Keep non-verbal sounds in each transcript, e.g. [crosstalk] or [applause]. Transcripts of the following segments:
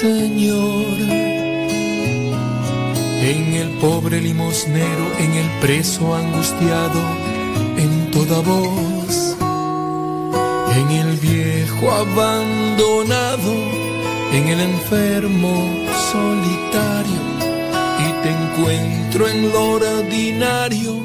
Señor. En el pobre limosnero, en el preso angustiado, en toda voz. En el viejo abandonado, en el enfermo solitario. Y te encuentro en lo ordinario.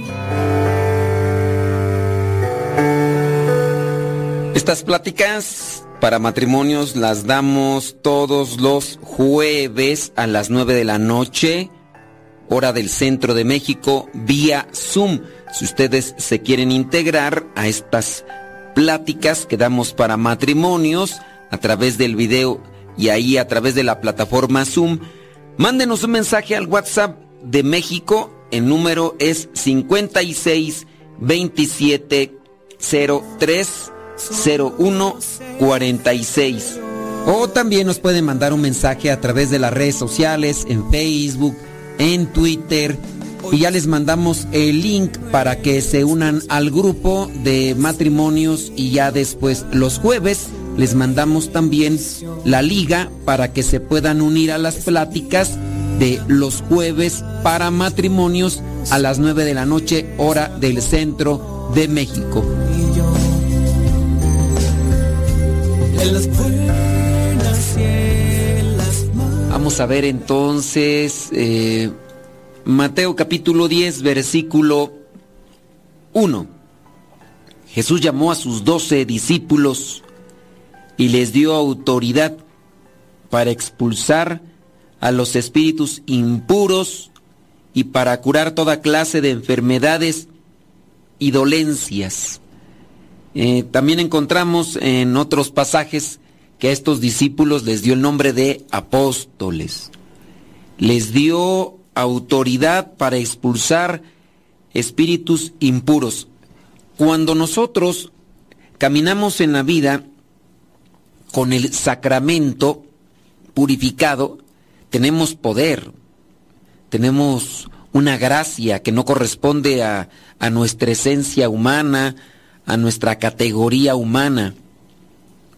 Estas pláticas para matrimonios las damos todos los jueves a las 9 de la noche, hora del centro de México, vía Zoom. Si ustedes se quieren integrar a estas pláticas que damos para matrimonios a través del video y ahí a través de la plataforma Zoom, mándenos un mensaje al WhatsApp de México. El número es 56 27 03 0146. O también nos pueden mandar un mensaje a través de las redes sociales, en Facebook, en Twitter. Y ya les mandamos el link para que se unan al grupo de matrimonios y ya después los jueves les mandamos también la liga para que se puedan unir a las pláticas de los jueves para matrimonios a las 9 de la noche hora del centro de México. Vamos a ver entonces eh, Mateo capítulo 10 versículo 1. Jesús llamó a sus doce discípulos y les dio autoridad para expulsar a los espíritus impuros y para curar toda clase de enfermedades y dolencias. Eh, también encontramos en otros pasajes que a estos discípulos les dio el nombre de apóstoles. Les dio autoridad para expulsar espíritus impuros. Cuando nosotros caminamos en la vida con el sacramento purificado, tenemos poder, tenemos una gracia que no corresponde a, nuestra esencia humana, a nuestra categoría humana.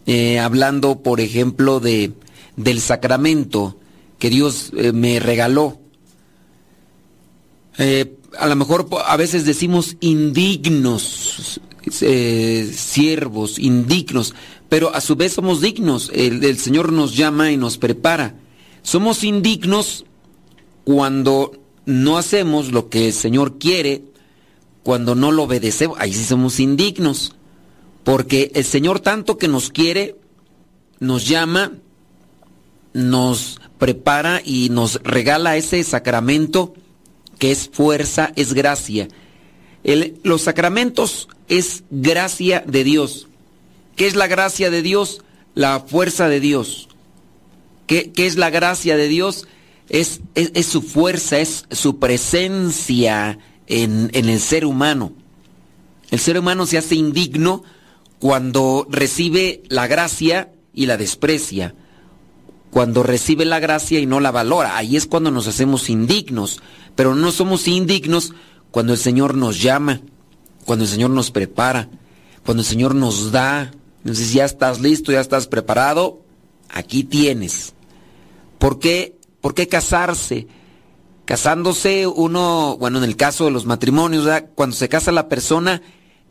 Eh, hablando, por ejemplo, de, del sacramento que Dios eh, me regaló. Eh, a lo mejor a veces decimos indignos, siervos, indignos, pero a su vez somos dignos. el Señor nos llama y nos prepara. Somos indignos cuando no hacemos lo que el Señor quiere, cuando no lo obedecemos. Ahí sí somos indignos. Porque el Señor tanto que nos quiere, nos llama, nos prepara y nos regala ese sacramento que es fuerza, es gracia. los sacramentos es gracia de Dios. ¿Qué es la gracia de Dios? La fuerza de Dios. ¿Qué, es la gracia de Dios? Es, es, su fuerza, es su presencia en, en el ser humano. El ser humano se hace indigno cuando recibe la gracia y la desprecia. Cuando recibe la gracia y no la valora. Ahí es cuando nos hacemos indignos. Pero no somos indignos cuando el Señor nos llama, cuando el Señor nos prepara, cuando el Señor nos da. Entonces ya estás listo, ya estás preparado, aquí tienes. ¿Por qué, ¿Por qué casarse? Casándose uno, bueno, en el caso de los matrimonios, cuando se casa la persona,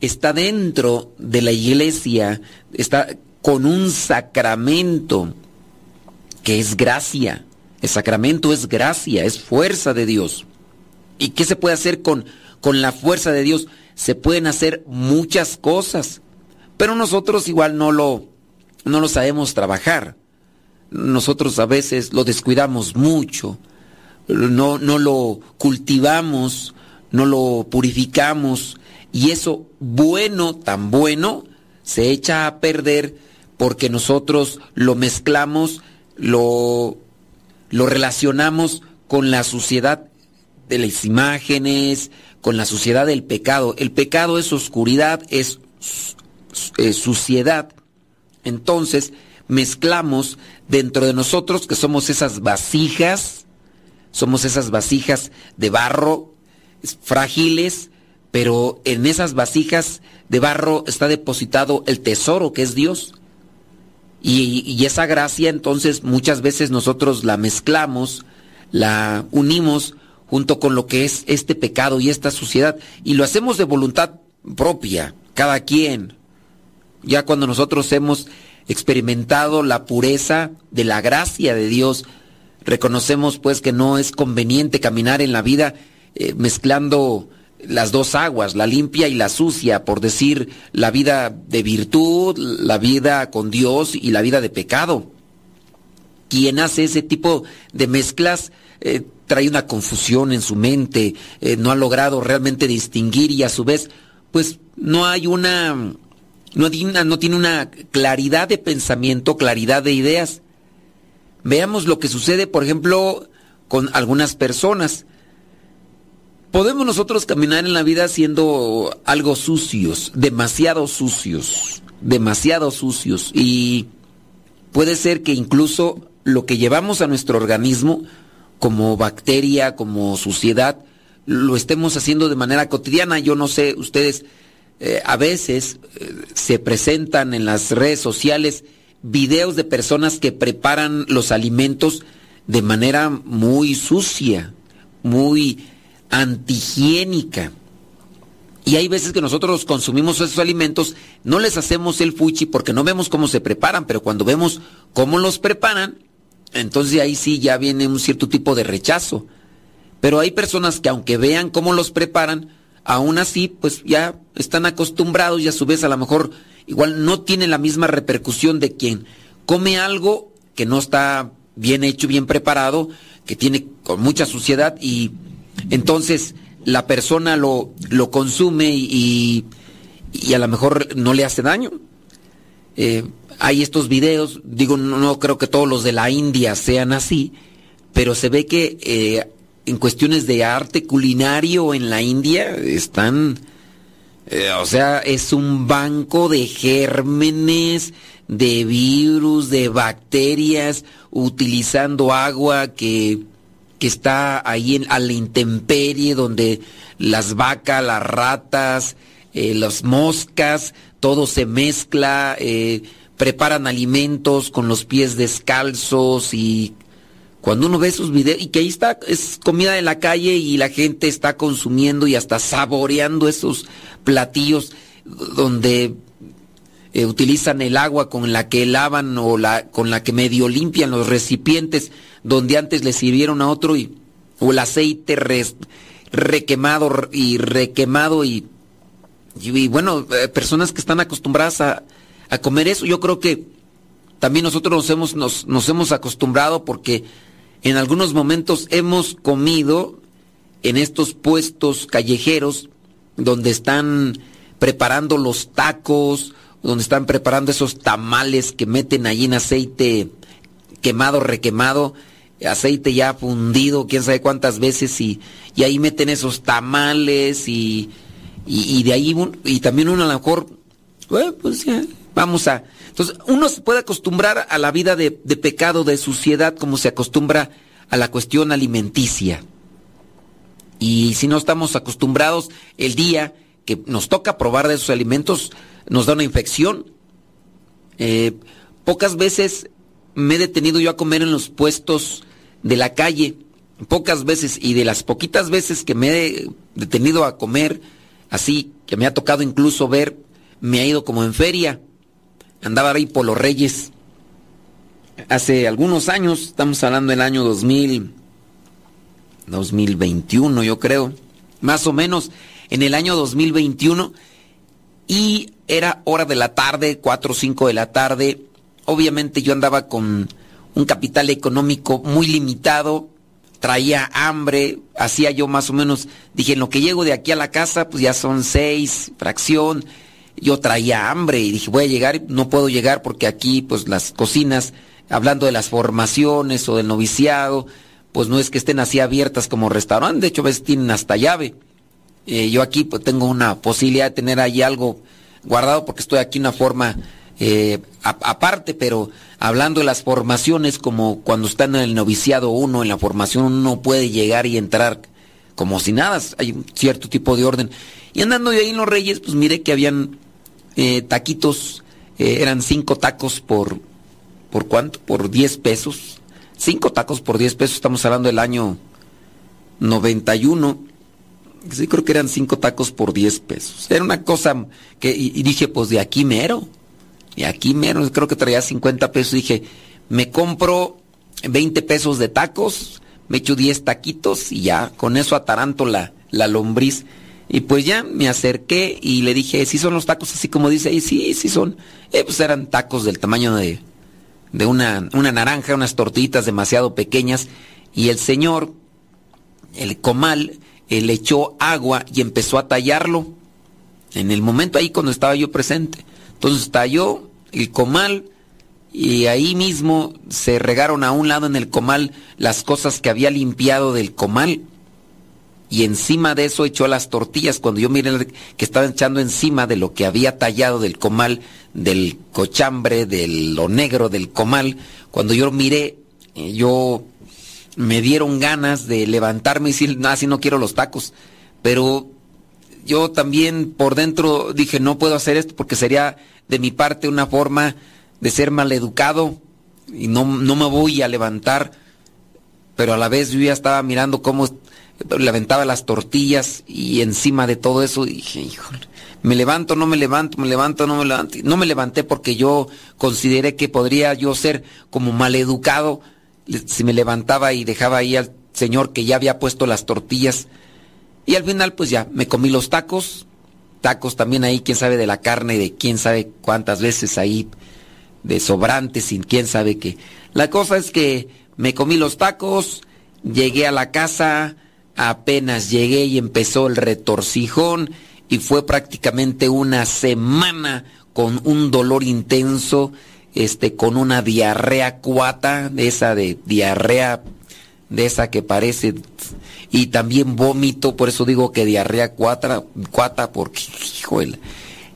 está dentro de la iglesia, está con un sacramento que es gracia. El sacramento es gracia, es fuerza de Dios. ¿Y qué se puede hacer con, con la fuerza de Dios? Se pueden hacer muchas cosas, pero nosotros igual no lo, no lo sabemos trabajar nosotros a veces lo descuidamos mucho, no, no lo cultivamos, no lo purificamos y eso bueno, tan bueno, se echa a perder porque nosotros lo mezclamos, lo, lo relacionamos con la suciedad de las imágenes, con la suciedad del pecado. El pecado es oscuridad, es, es suciedad. Entonces, mezclamos dentro de nosotros, que somos esas vasijas, somos esas vasijas de barro frágiles, pero en esas vasijas de barro está depositado el tesoro que es Dios. Y, y, esa gracia entonces muchas veces nosotros la mezclamos, la unimos junto con lo que es este pecado y esta suciedad, y lo hacemos de voluntad propia, cada quien. Ya cuando nosotros hemos experimentado la pureza de la gracia de Dios, reconocemos pues que no es conveniente caminar en la vida eh, mezclando las dos aguas, la limpia y la sucia, por decir la vida de virtud, la vida con Dios y la vida de pecado. Quien hace ese tipo de mezclas eh, trae una confusión en su mente, eh, no ha logrado realmente distinguir y a su vez, pues no hay una no tiene, una, claridad de pensamiento, claridad de ideas. Veamos lo que sucede, por ejemplo, con algunas personas. Podemos nosotros caminar en la vida siendo algo sucios, demasiado sucios, demasiado sucios. Y puede ser que incluso lo que llevamos a nuestro organismo, como bacteria, como suciedad, lo estemos haciendo de manera cotidiana. Yo no sé, ustedes eh, a veces eh, se presentan en las redes sociales videos de personas que preparan los alimentos de manera muy sucia, muy antihigiénica. Y hay veces que nosotros consumimos esos alimentos, no les hacemos el fuchi porque no vemos cómo se preparan, pero cuando vemos cómo los preparan, entonces ahí sí ya viene un cierto tipo de rechazo. Pero hay personas que aunque vean cómo los preparan, aún así, pues ya están acostumbrados y a su vez a lo mejor igual no tiene la misma repercusión de quien come algo que no está bien hecho, bien preparado, que tiene con mucha suciedad y entonces la persona lo, lo consume y, y a lo mejor no le hace daño. Eh, hay estos videos, digo, no, creo que todos los de la India sean así, pero se ve que eh, en cuestiones de arte culinario en la India están, eh, o sea, es un banco de gérmenes, de virus, de bacterias, utilizando agua que, que está ahí en, a la intemperie, donde las vacas, las ratas, eh, las moscas, todo se mezcla, eh, preparan alimentos con los pies descalzos y cuando uno ve esos videos y que ahí está, es comida de la calle y la gente está consumiendo y hasta saboreando esos platillos donde eh, utilizan el agua con la que lavan o la, con la que medio limpian los recipientes donde antes le sirvieron a otro y, o el aceite requemado y requemado y, y, bueno, eh, personas que están acostumbradas a, a, comer eso, yo creo que también nosotros nos hemos, nos, nos hemos acostumbrado porque en algunos momentos hemos comido en estos puestos callejeros donde están preparando los tacos, donde están preparando esos tamales que meten allí en aceite quemado, requemado, aceite ya fundido, quién sabe cuántas veces, y, y ahí meten esos tamales y, y, de ahí, y también uno a lo mejor, bueno, pues ya, vamos a... Entonces, uno se puede acostumbrar a la vida de, de pecado, de suciedad, como se acostumbra a la cuestión alimenticia. Y si no estamos acostumbrados, el día que nos toca probar de esos alimentos, nos da una infección. Eh, pocas veces me he detenido yo a comer en los puestos de la calle, pocas veces, y de las poquitas veces que me he detenido a comer, así, que me ha tocado incluso ver, me ha ido como en feria. Andaba ahí por los Reyes. Hace algunos años, estamos hablando del año 2000, 2021 yo creo, más o menos en el año 2021, y era hora de la tarde, 4 o 5 de la tarde. Obviamente yo andaba con un capital económico muy limitado, traía hambre, hacía yo más o menos, dije, en lo que llego de aquí a la casa, pues ya son seis, fracción, yo traía hambre y dije, voy a llegar, no puedo llegar porque aquí pues las cocinas, hablando de las formaciones o del noviciado, pues no es que estén así abiertas como restaurante, de hecho a veces tienen hasta llave. Eh, yo aquí pues tengo una posibilidad de tener ahí algo guardado porque estoy aquí una forma eh, aparte, pero hablando de las formaciones, como cuando está en el noviciado uno, en la formación uno puede llegar y entrar como si nada, hay un cierto tipo de orden. Y andando de ahí en los Reyes, pues miré que habían eh, taquitos, eh, eran cinco tacos por, ¿por cuánto? Por 10 pesos. Cinco tacos por 10 pesos, estamos hablando del año 91 sí creo que eran cinco tacos por 10 pesos. Era una cosa que, y, dije, pues de aquí mero, de aquí mero, creo que traía 50 pesos. Dije, me compro 20 pesos de tacos, me echo 10 taquitos y ya, con eso ataranto la, la lombriz. Y pues ya me acerqué y le dije, ¿sí son los tacos así como dice? Y sí, sí son. Eh, pues eran tacos del tamaño de, de una, una naranja, unas tortillitas demasiado pequeñas. Y el señor, el comal, le echó agua y empezó a tallarlo. En el momento ahí cuando estaba yo presente. Entonces talló el comal y ahí mismo se regaron a un lado en el comal las cosas que había limpiado del comal. Y encima de eso echó las tortillas. Cuando yo miré que estaba echando encima de lo que había tallado del comal, del cochambre, de lo negro del comal, cuando yo miré, eh, yo me dieron ganas de levantarme y decir, no, así no quiero los tacos. Pero yo también por dentro dije, no puedo hacer esto porque sería de mi parte una forma de ser maleducado y no, no me voy a levantar. Pero a la vez yo ya estaba mirando cómo levantaba las tortillas y encima de todo eso dije, híjole, me levanto, no me levanto, me levanto, no me levanto. No me levanté porque yo consideré que podría yo ser como maleducado si me levantaba y dejaba ahí al señor que ya había puesto las tortillas. Y al final pues ya me comí los tacos, tacos también ahí, quién sabe de la carne, de quién sabe cuántas veces ahí, de sobrantes y quién sabe qué. La cosa es que Me comí los tacos, llegué a la casa, apenas llegué y empezó el retorcijón y fue prácticamente una semana con un dolor intenso, este, con una diarrea cuata, de esa de diarrea, de esa que parece, y también vómito, por eso digo que diarrea cuata, cuata, porque, híjole.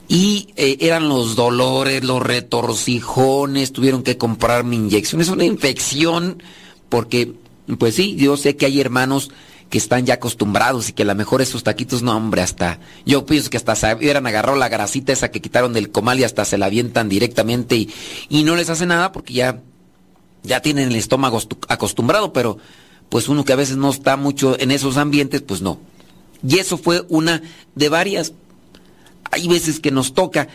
Y eh, eran los dolores, los retorcijones, tuvieron que comprar mi inyección. Es una infección, porque, pues sí, yo sé que hay hermanos que están ya acostumbrados y que a lo mejor esos taquitos, no hombre, hasta, yo pienso que hasta se hubieran agarrado la grasita esa que quitaron del comal y hasta se la avientan directamente y, y no les hace nada porque ya, ya tienen el estómago acostumbrado, pero pues uno que a veces no está mucho en esos ambientes, pues no. Y eso fue una de varias. Hay veces que nos toca.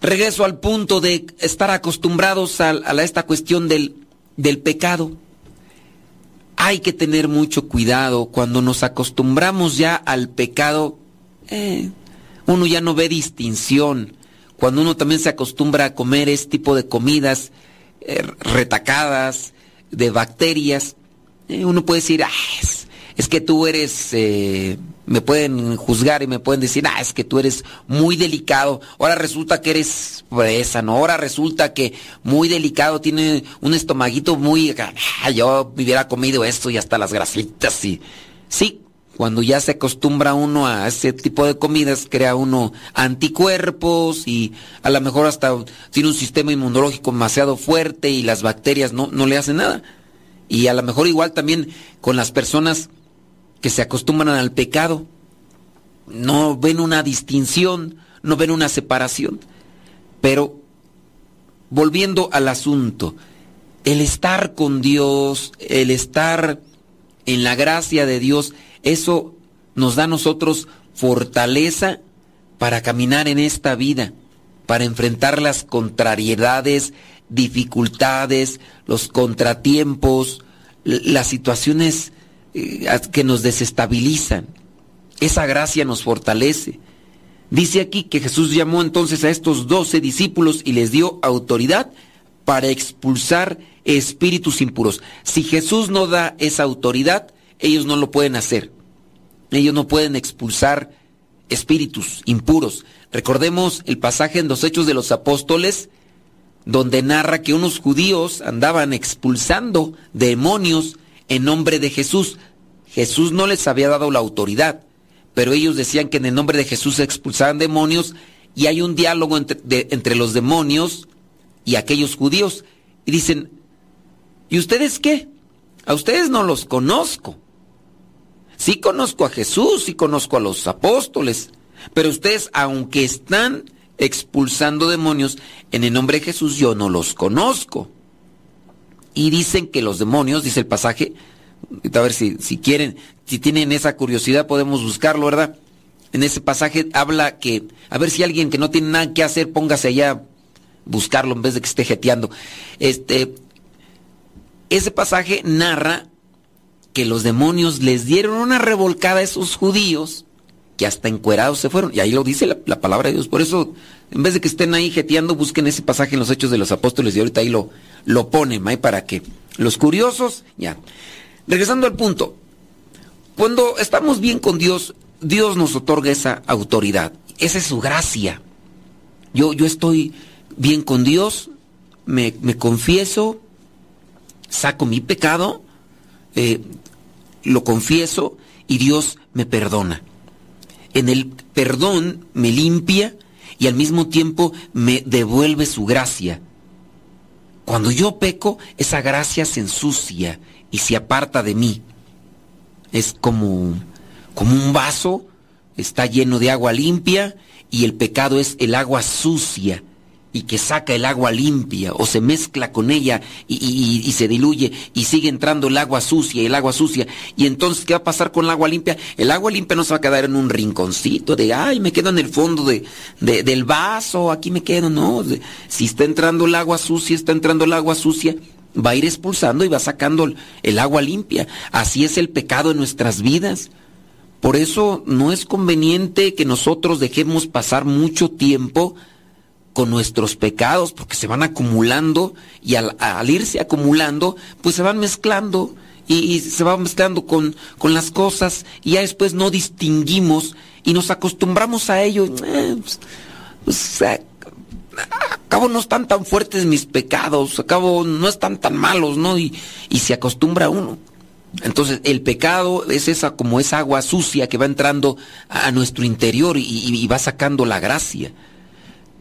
Regreso al punto de estar acostumbrados a, a esta cuestión del, del pecado hay que tener mucho cuidado. Cuando nos acostumbramos ya al pecado, eh, uno ya no ve distinción. Cuando uno también se acostumbra a comer este tipo de comidas eh, retacadas, de bacterias, eh, uno puede decir, ah, es que tú eres, eh, me pueden juzgar y me pueden decir, ah, es que tú eres muy delicado. Ahora resulta que eres presa, ¿no? Ahora resulta que muy delicado, tiene un estomaguito muy, ah, yo hubiera comido esto y hasta las grasitas y, sí, cuando ya se acostumbra uno a ese tipo de comidas, crea uno anticuerpos y a lo mejor hasta tiene un sistema inmunológico demasiado fuerte y las bacterias no, no le hacen nada. Y a lo mejor igual también con las personas que se acostumbran al pecado. No ven una distinción, no ven una separación. Pero, volviendo al asunto, el estar con Dios, el estar en la gracia de Dios, eso nos da a nosotros fortaleza para caminar en esta vida, para enfrentar las contrariedades, dificultades, los contratiempos, las situaciones que nos desestabilizan. Esa gracia nos fortalece. Dice aquí que Jesús llamó entonces a estos doce discípulos y les dio autoridad para expulsar espíritus impuros. Si Jesús no da esa autoridad, ellos no lo pueden hacer. Ellos no pueden expulsar espíritus impuros. Recordemos el pasaje en los Hechos de los Apóstoles, donde narra que unos judíos andaban expulsando demonios en nombre de Jesús. Jesús no les había dado la autoridad, pero ellos decían que en el nombre de Jesús se expulsaban demonios y hay un diálogo entre, entre los demonios y aquellos judíos. Y dicen, ¿y ustedes qué? A ustedes no los conozco. Sí conozco a Jesús, sí conozco a los apóstoles, pero ustedes, aunque están expulsando demonios en el nombre de Jesús, yo no los conozco. Y dicen que los demonios, dice el pasaje, a ver si, si quieren, si tienen esa curiosidad podemos buscarlo, ¿verdad? En ese pasaje habla que, a ver si alguien que no tiene nada que hacer, póngase allá buscarlo en vez de que esté jeteando. Este, ese pasaje narra que los demonios les dieron una revolcada a esos judíos que hasta encuerados se fueron. Y ahí lo dice la, la, palabra de Dios. Por eso, en vez de que estén ahí jeteando, busquen ese pasaje en los Hechos de los Apóstoles y ahorita ahí lo, lo ponen, ahí para que los curiosos, ya. Regresando al punto, cuando estamos bien con Dios, Dios nos otorga esa autoridad. Esa es su gracia. Yo, yo estoy bien con Dios, me, me confieso, saco mi pecado, eh, lo confieso y Dios me perdona en el perdón me limpia y al mismo tiempo me devuelve su gracia. Cuando yo peco, esa gracia se ensucia y se aparta de mí. Es como, como un vaso, está lleno de agua limpia y el pecado es el agua sucia y que saca el agua limpia o se mezcla con ella y, se diluye y sigue entrando el agua sucia y el agua sucia. Y entonces, ¿qué va a pasar con el agua limpia? El agua limpia no se va a quedar en un rinconcito de, ay, me quedo en el fondo de, del vaso, aquí me quedo, no. Si está entrando el agua sucia, está entrando el agua sucia, va a ir expulsando y va sacando el agua limpia. Así es el pecado en nuestras vidas. Por eso no es conveniente que nosotros dejemos pasar mucho tiempo con nuestros pecados, porque se van acumulando y al, irse acumulando, pues se van mezclando y, se van mezclando con, con, las cosas y ya después no distinguimos y nos acostumbramos a ello. Eh, pues, pues acabo no están tan fuertes mis pecados, acabo no están tan malos, ¿no? Y, y se acostumbra uno. Entonces, el pecado es esa como esa agua sucia que va entrando a nuestro interior y, va sacando la gracia.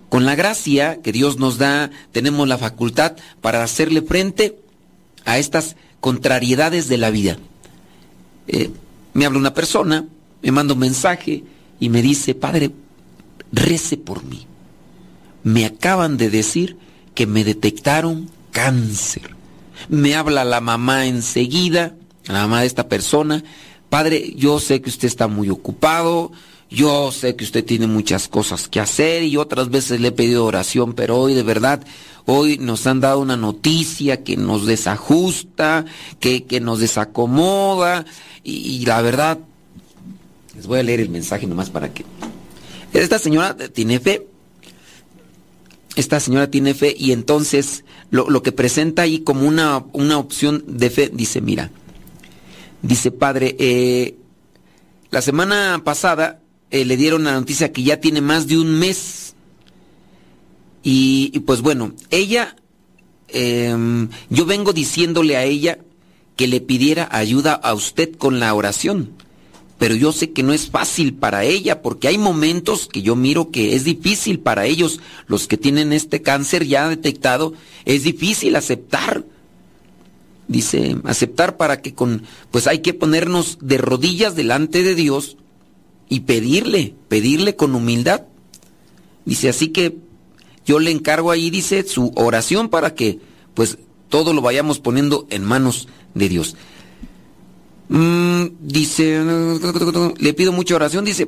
Con la gracia que Dios nos da, tenemos la facultad para hacerle frente a estas contrariedades de la vida. Eh, me habla una persona, me manda un mensaje y me dice, Padre, rece por mí. Me acaban de decir que me detectaron cáncer. Me habla la mamá enseguida la mamá de esta persona, padre, yo sé que usted está muy ocupado, yo sé que usted tiene muchas cosas que hacer y otras veces le he pedido oración, pero hoy de verdad, hoy nos han dado una noticia que nos desajusta, que, que nos desacomoda y, la verdad, les voy a leer el mensaje nomás para que... Esta señora tiene fe, esta señora tiene fe y entonces lo, lo que presenta ahí como una, una opción de fe dice, mira, Dice, padre, eh, la semana pasada eh, le dieron la noticia que ya tiene más de un mes. Y, pues bueno, ella, em, yo vengo diciéndole a ella que le pidiera ayuda a usted con la oración. Pero yo sé que no es fácil para ella, porque hay momentos que yo miro que es difícil para ellos, los que tienen este cáncer ya detectado, es difícil aceptar dice, aceptar para que con, pues hay que ponernos de rodillas delante de Dios y pedirle, pedirle con humildad. Dice, así que yo le encargo ahí, dice, su oración para que, pues, todo lo vayamos poniendo en manos de Dios. Mm, dice, le pido mucha oración, dice,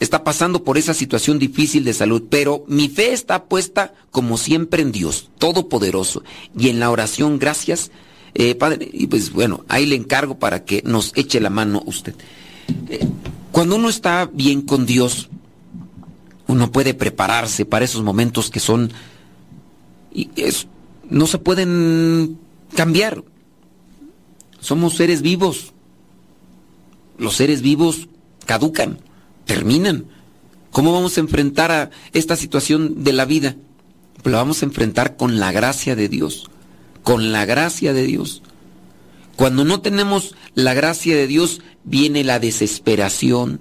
está pasando por esa situación difícil de salud, pero mi fe está puesta como siempre en Dios, Todopoderoso, y en la oración, gracias, eh, padre, y pues bueno, ahí le encargo para que nos eche la mano usted. Eh, cuando uno está bien con Dios, uno puede prepararse para esos momentos que son y es, no se pueden cambiar. Somos seres vivos. Los seres vivos caducan, terminan. ¿Cómo vamos a enfrentar a esta situación de la vida? Pues la vamos a enfrentar con la gracia de Dios con la gracia de Dios. Cuando no tenemos la gracia de Dios, viene la desesperación,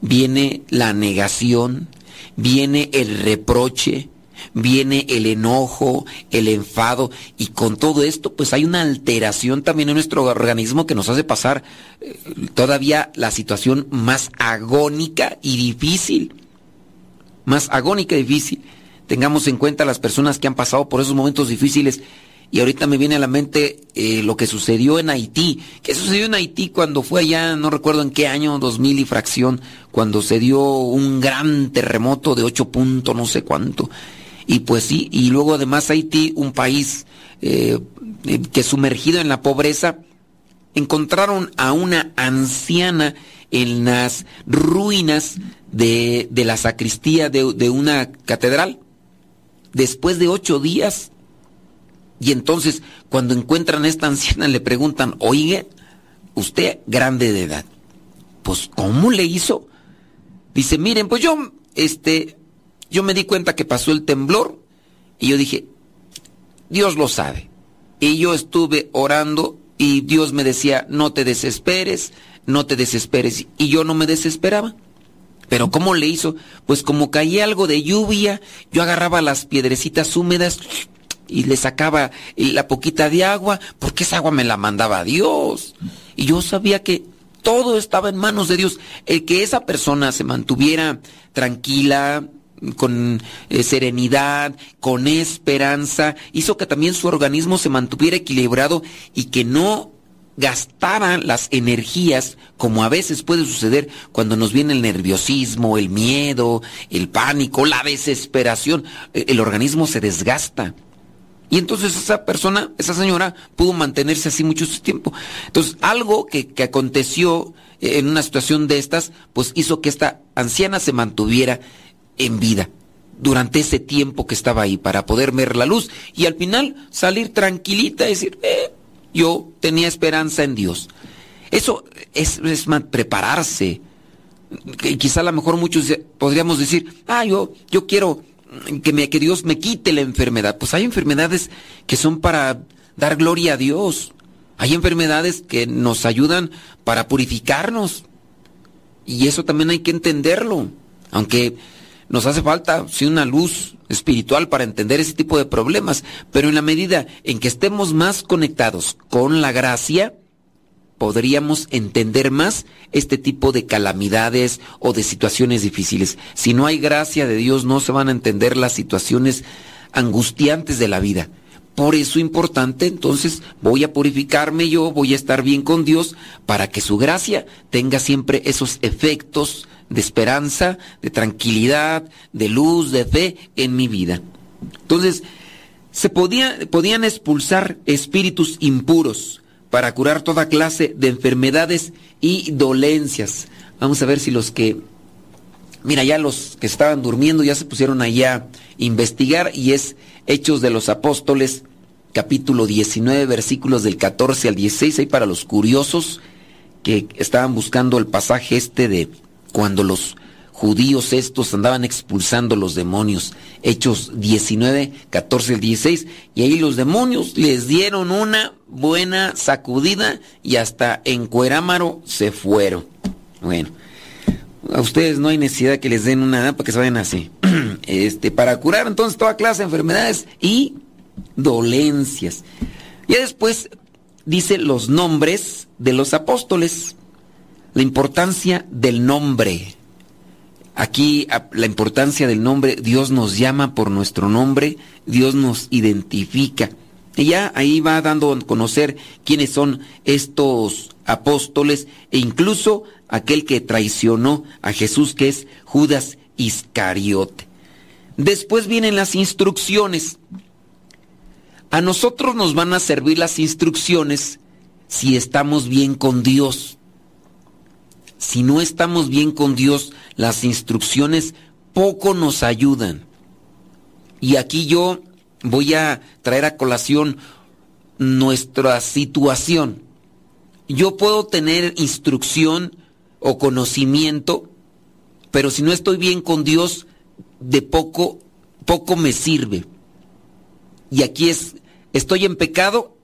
viene la negación, viene el reproche, viene el enojo, el enfado, y con todo esto, pues hay una alteración también en nuestro organismo que nos hace pasar eh, todavía la situación más agónica y difícil. Más agónica y difícil. Tengamos en cuenta las personas que han pasado por esos momentos difíciles y ahorita me viene a la mente eh, lo que sucedió en Haití. ¿Qué sucedió en Haití cuando fue allá, no recuerdo en qué año, 2000 y fracción, cuando se dio un gran terremoto de 8 puntos, no sé cuánto? Y pues sí, y luego además Haití, un país eh, eh, que sumergido en la pobreza, encontraron a una anciana en las ruinas de, de la sacristía de, de una catedral. Después de ocho días y entonces, cuando encuentran a esta anciana, le preguntan, oye, usted grande de edad, pues ¿cómo le hizo? Dice, miren, pues yo, este, yo me di cuenta que pasó el temblor y yo dije, Dios lo sabe. Y yo estuve orando y Dios me decía, no te desesperes, no te desesperes. Y yo no me desesperaba. Pero ¿cómo le hizo? Pues como caía algo de lluvia, yo agarraba las piedrecitas húmedas y le sacaba la poquita de agua, porque esa agua me la mandaba Dios. Y yo sabía que todo estaba en manos de Dios. El que esa persona se mantuviera tranquila, con eh, serenidad, con esperanza, hizo que también su organismo se mantuviera equilibrado y que no gastara las energías como a veces puede suceder cuando nos viene el nerviosismo, el miedo, el pánico, la desesperación. E, el organismo se desgasta. Y entonces esa persona, esa señora, pudo mantenerse así mucho tiempo. Entonces, algo que, aconteció en una situación de estas, pues hizo que esta anciana se mantuviera en vida. durante ese tiempo que estaba ahí para poder ver la luz y al final salir tranquilita y decir, eh, yo tenía esperanza en Dios. Eso es, es prepararse. Quizá a lo mejor muchos podríamos decir, ah, yo, yo quiero que, me, que Dios me quite la enfermedad. Pues hay enfermedades que son para dar gloria a Dios. Hay enfermedades que nos ayudan para purificarnos. Y eso también hay que entenderlo. Aunque nos hace falta, sí, una luz espiritual para entender ese tipo de problemas. Pero en la medida en que estemos más conectados con la gracia, podríamos entender más este tipo de calamidades o de situaciones difíciles. Si no hay gracia de Dios, no se van a entender las situaciones angustiantes de la vida. Por eso importante, entonces voy a purificarme yo, voy a estar bien con Dios para que su gracia tenga siempre esos efectos de esperanza, de tranquilidad, de luz, de fe en mi vida. Entonces, se podía, podían expulsar espíritus impuros para curar toda clase de enfermedades y dolencias. Vamos a ver si los que, mira, ya los que estaban durmiendo ya se pusieron allá a investigar y es Hechos de los Apóstoles, capítulo 19, versículos del 14 al 16, ahí para los curiosos que estaban buscando el pasaje este de cuando los judíos estos andaban expulsando los demonios. Hechos 19, 14 al 16. Y ahí los demonios les dieron una buena sacudida y hasta en Cuerámaro se fueron. Bueno, a ustedes no hay necesidad que les den una para que se vayan así. [clears throat] Este, para curar entonces toda clase de enfermedades y dolencias. Y después dice los nombres de los apóstoles. La importancia del nombre. Aquí la importancia del nombre, Dios nos llama por nuestro nombre, Dios nos identifica. Y ya ahí va dando a conocer quiénes son estos apóstoles e incluso aquel que traicionó a Jesús, que es Judas Iscariote. Después vienen las instrucciones. A nosotros nos van a servir las instrucciones si estamos bien con Dios si no estamos bien con Dios, las instrucciones poco nos ayudan. Y aquí yo voy a traer a colación nuestra situación. Yo puedo tener instrucción o conocimiento, pero si no estoy bien con Dios, de poco, poco me sirve. Y aquí es, estoy en pecado,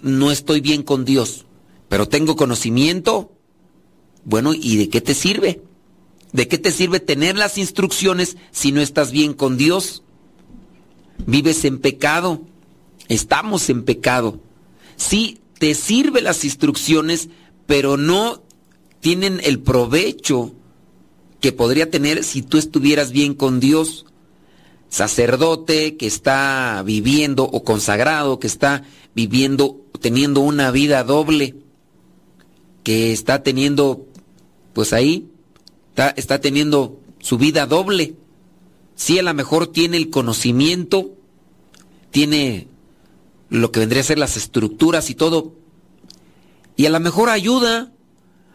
no estoy bien con Dios, pero tengo conocimiento, bueno, ¿y de qué te sirve? ¿De qué te sirve tener las instrucciones si no estás bien con Dios? Vives en pecado. Estamos en pecado. Sí, te sirven las instrucciones, pero no tienen el provecho que podría tener si tú estuvieras bien con Dios. Sacerdote que está viviendo o consagrado, que está viviendo, teniendo una vida doble, que está teniendo pues ahí está, teniendo su vida doble. Sí, a lo mejor tiene el conocimiento, tiene lo que vendría a ser las estructuras y todo, y a lo mejor ayuda,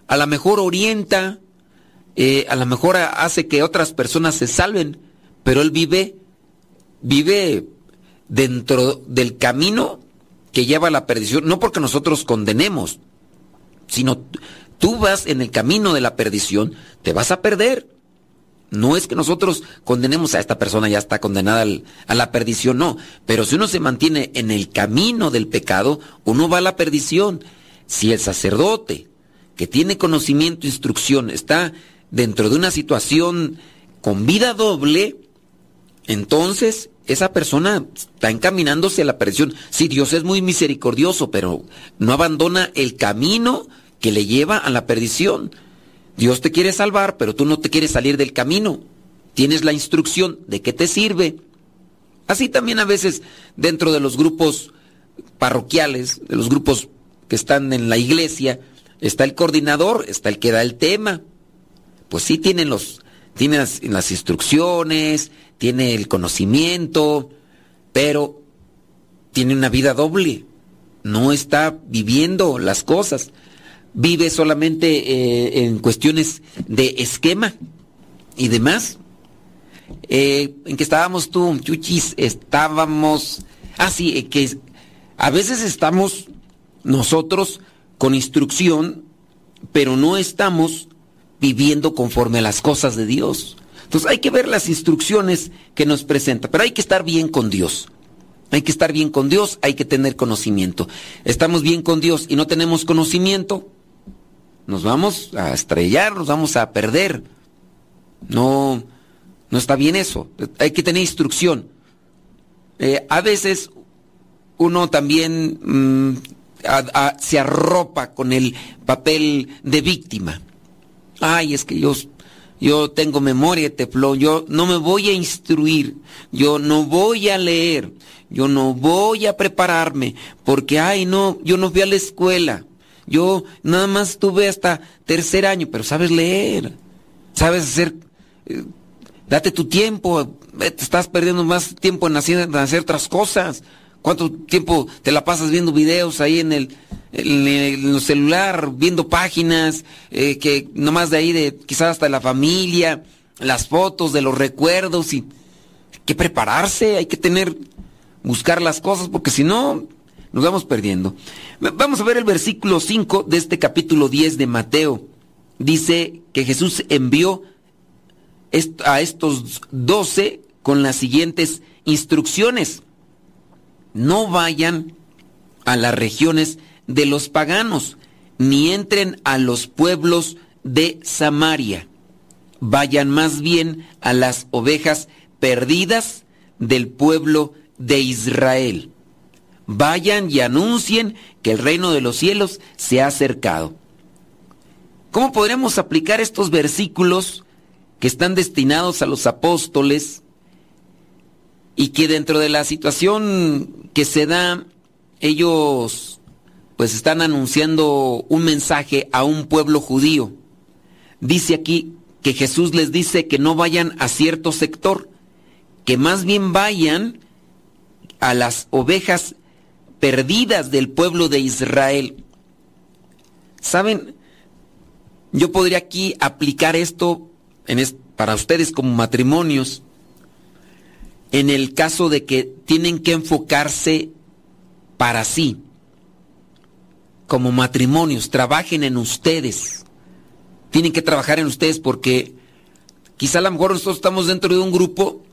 a lo mejor orienta, eh, a lo mejor hace que otras personas se salven, pero él vive, vive dentro del camino que lleva a la perdición, no porque nosotros condenemos, sino tú vas en el camino de la perdición, te vas a perder. No es que nosotros condenemos a esta persona, ya está condenada a la perdición, no. Pero si uno se mantiene en el camino del pecado, uno va a la perdición. Si el sacerdote, que tiene conocimiento, instrucción, está dentro de una situación con vida doble, entonces esa persona está encaminándose a la perdición. Sí, Dios es muy misericordioso, pero no abandona el camino que le lleva a la perdición. Dios te quiere salvar, pero tú no te quieres salir del camino. Tienes la instrucción de qué te sirve. Así también a veces dentro de los grupos parroquiales, de los grupos que están en la iglesia, está el coordinador, está el que da el tema. Pues sí tienen los tiene las, las instrucciones, tiene el conocimiento, pero tiene una vida doble. No está viviendo las cosas vive solamente eh, en cuestiones de esquema y demás. Eh, ¿En qué estábamos tú, Chuchis? Estábamos... Ah, sí, eh, que a veces estamos nosotros con instrucción, pero no estamos viviendo conforme a las cosas de Dios. Entonces hay que ver las instrucciones que nos presenta, pero hay que estar bien con Dios. Hay que estar bien con Dios, hay que tener conocimiento. Estamos bien con Dios y no tenemos conocimiento, nos vamos a estrellar, nos vamos a perder. No, no está bien eso. Hay que tener instrucción. Eh, a veces uno también mm, se arropa con el papel de víctima. Ay, es que yo, yo tengo memoria, teflón, yo no me voy a instruir, yo no voy a leer, yo no voy a prepararme, porque, ay, no, yo no fui a la escuela. Yo nada más tuve hasta tercer año, pero sabes leer, sabes hacer, eh, date tu tiempo, te estás perdiendo más tiempo en hacer, otras cosas. ¿Cuánto tiempo te la pasas viendo videos ahí en el, en el celular, viendo páginas, eh, que nomás de ahí, de quizás hasta la familia, las fotos de los recuerdos y hay que prepararse, hay que tener, buscar las cosas, porque si no, nos vamos perdiendo. Vamos a ver el versículo 5 de este capítulo 10 de Mateo. Dice que Jesús envió a estos doce con las siguientes instrucciones. No vayan a las regiones de los paganos, ni entren a los pueblos de Samaria. Vayan más bien a las ovejas perdidas del pueblo de Israel vayan y anuncien que el reino de los cielos se ha acercado. ¿Cómo podremos aplicar estos versículos que están destinados a los apóstoles y que dentro de la situación que se da, ellos pues están anunciando un mensaje a un pueblo judío? Dice aquí que Jesús les dice que no vayan a cierto sector, que más bien vayan a las ovejas perdidas del pueblo de Israel. ¿Saben? Yo podría aquí aplicar esto para ustedes como matrimonios en el caso de que tienen que enfocarse para sí. Como matrimonios, trabajen en ustedes. Tienen que trabajar en ustedes porque quizá a lo mejor nosotros estamos dentro de un grupo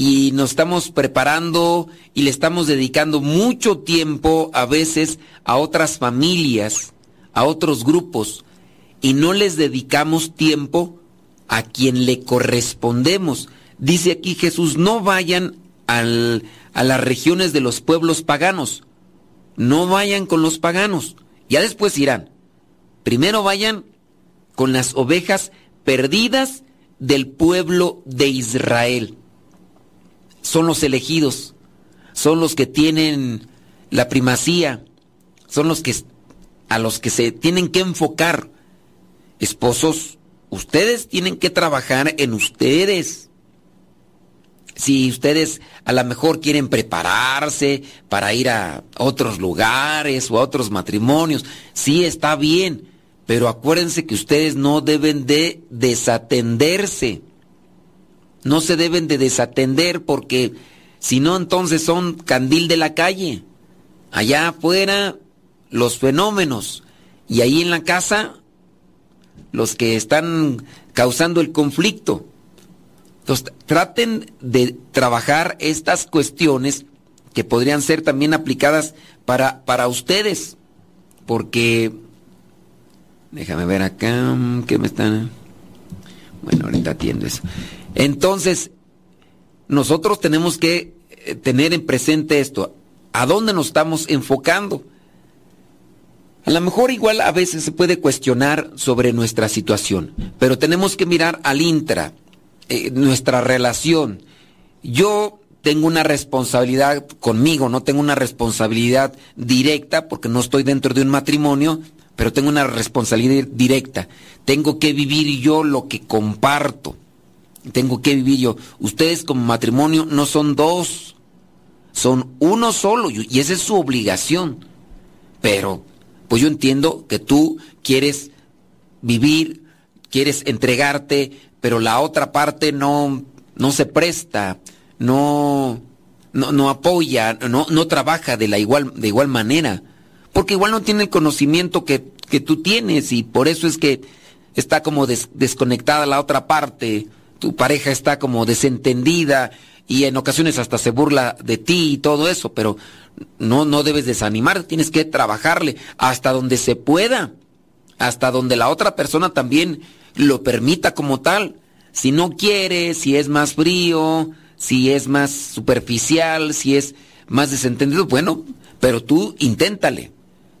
y nos estamos preparando y le estamos dedicando mucho tiempo a veces a otras familias, a otros grupos, y no les dedicamos tiempo a quien le correspondemos. Dice aquí Jesús, no vayan al, a las regiones de los pueblos paganos, no vayan con los paganos, ya después irán. Primero vayan con las ovejas perdidas del pueblo de Israel son los elegidos, son los que tienen la primacía, son los que a los que se tienen que enfocar. Esposos, ustedes tienen que trabajar en ustedes. Si ustedes a lo mejor quieren prepararse para ir a otros lugares o a otros matrimonios, sí está bien, pero acuérdense que ustedes no deben de desatenderse no se deben de desatender porque si no entonces son candil de la calle. Allá afuera los fenómenos y ahí en la casa los que están causando el conflicto. Entonces traten de trabajar estas cuestiones que podrían ser también aplicadas para, para ustedes. Porque, déjame ver acá, que me están... Bueno, ahorita atiendo eso. Entonces, nosotros tenemos que eh, tener en presente esto. ¿A dónde nos estamos enfocando? A lo mejor igual a veces se puede cuestionar sobre nuestra situación, pero tenemos que mirar al intra, eh, nuestra relación. Yo tengo una responsabilidad conmigo, no tengo una responsabilidad directa porque no estoy dentro de un matrimonio, pero tengo una responsabilidad directa. Tengo que vivir yo lo que comparto tengo que vivir yo. Ustedes como matrimonio no son dos, son uno solo y esa es su obligación. Pero, pues yo entiendo que tú quieres vivir, quieres entregarte pero la otra parte no, no se presta, no, no, no apoya, no, no trabaja de, la igual, de igual manera, porque igual no tiene el conocimiento que, que tú tienes y por eso es que está como desconectada la otra parte, tu pareja está como desentendida y en ocasiones hasta se burla de ti y todo eso, pero no, no debes desanimar, tienes que trabajarle hasta donde se pueda, hasta donde la otra persona también lo permita como tal. Si no quiere, si es más frío, si es más superficial, si es más desentendido, bueno, pero tú inténtale.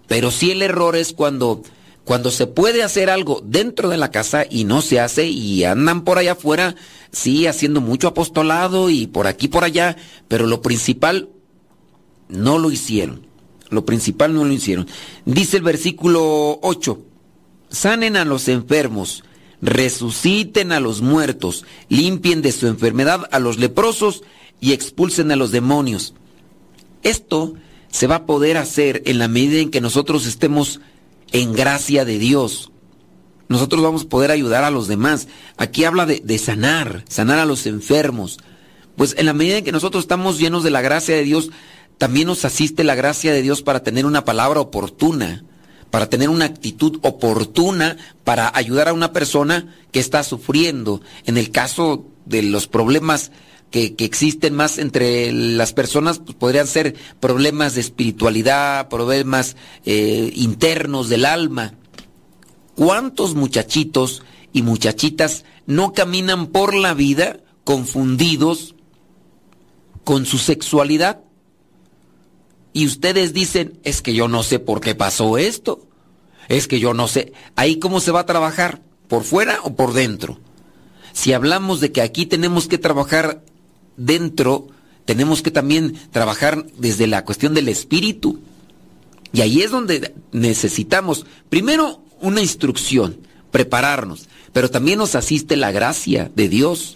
Pero sí el error es cuando, cuando se puede hacer algo dentro de la casa y no se hace y andan por allá afuera, sí, haciendo mucho apostolado y por aquí por allá, pero lo principal no lo hicieron. Lo principal no lo hicieron. Dice el versículo 8, sanen a los enfermos, resuciten a los muertos, limpien de su enfermedad a los leprosos y expulsen a los demonios. Esto se va a poder hacer en la medida en que nosotros estemos en gracia de Dios. Nosotros vamos a poder ayudar a los demás. Aquí habla de, sanar, sanar a los enfermos. Pues en la medida en que nosotros estamos llenos de la gracia de Dios, también nos asiste la gracia de Dios para tener una palabra oportuna para tener una actitud oportuna para ayudar a una persona que está sufriendo. En el caso de los problemas que, existen más entre las personas, pues podrían ser problemas de espiritualidad, problemas eh, internos del alma. ¿Cuántos muchachitos y muchachitas no caminan por la vida confundidos con su sexualidad? y ustedes dicen, es que yo no sé por qué pasó esto, es que yo no sé, ahí cómo se va a trabajar, por fuera o por dentro. Si hablamos de que aquí tenemos que trabajar dentro, tenemos que también trabajar desde la cuestión del espíritu. Y ahí es donde necesitamos, primero, una instrucción, prepararnos, pero también nos asiste la gracia de Dios.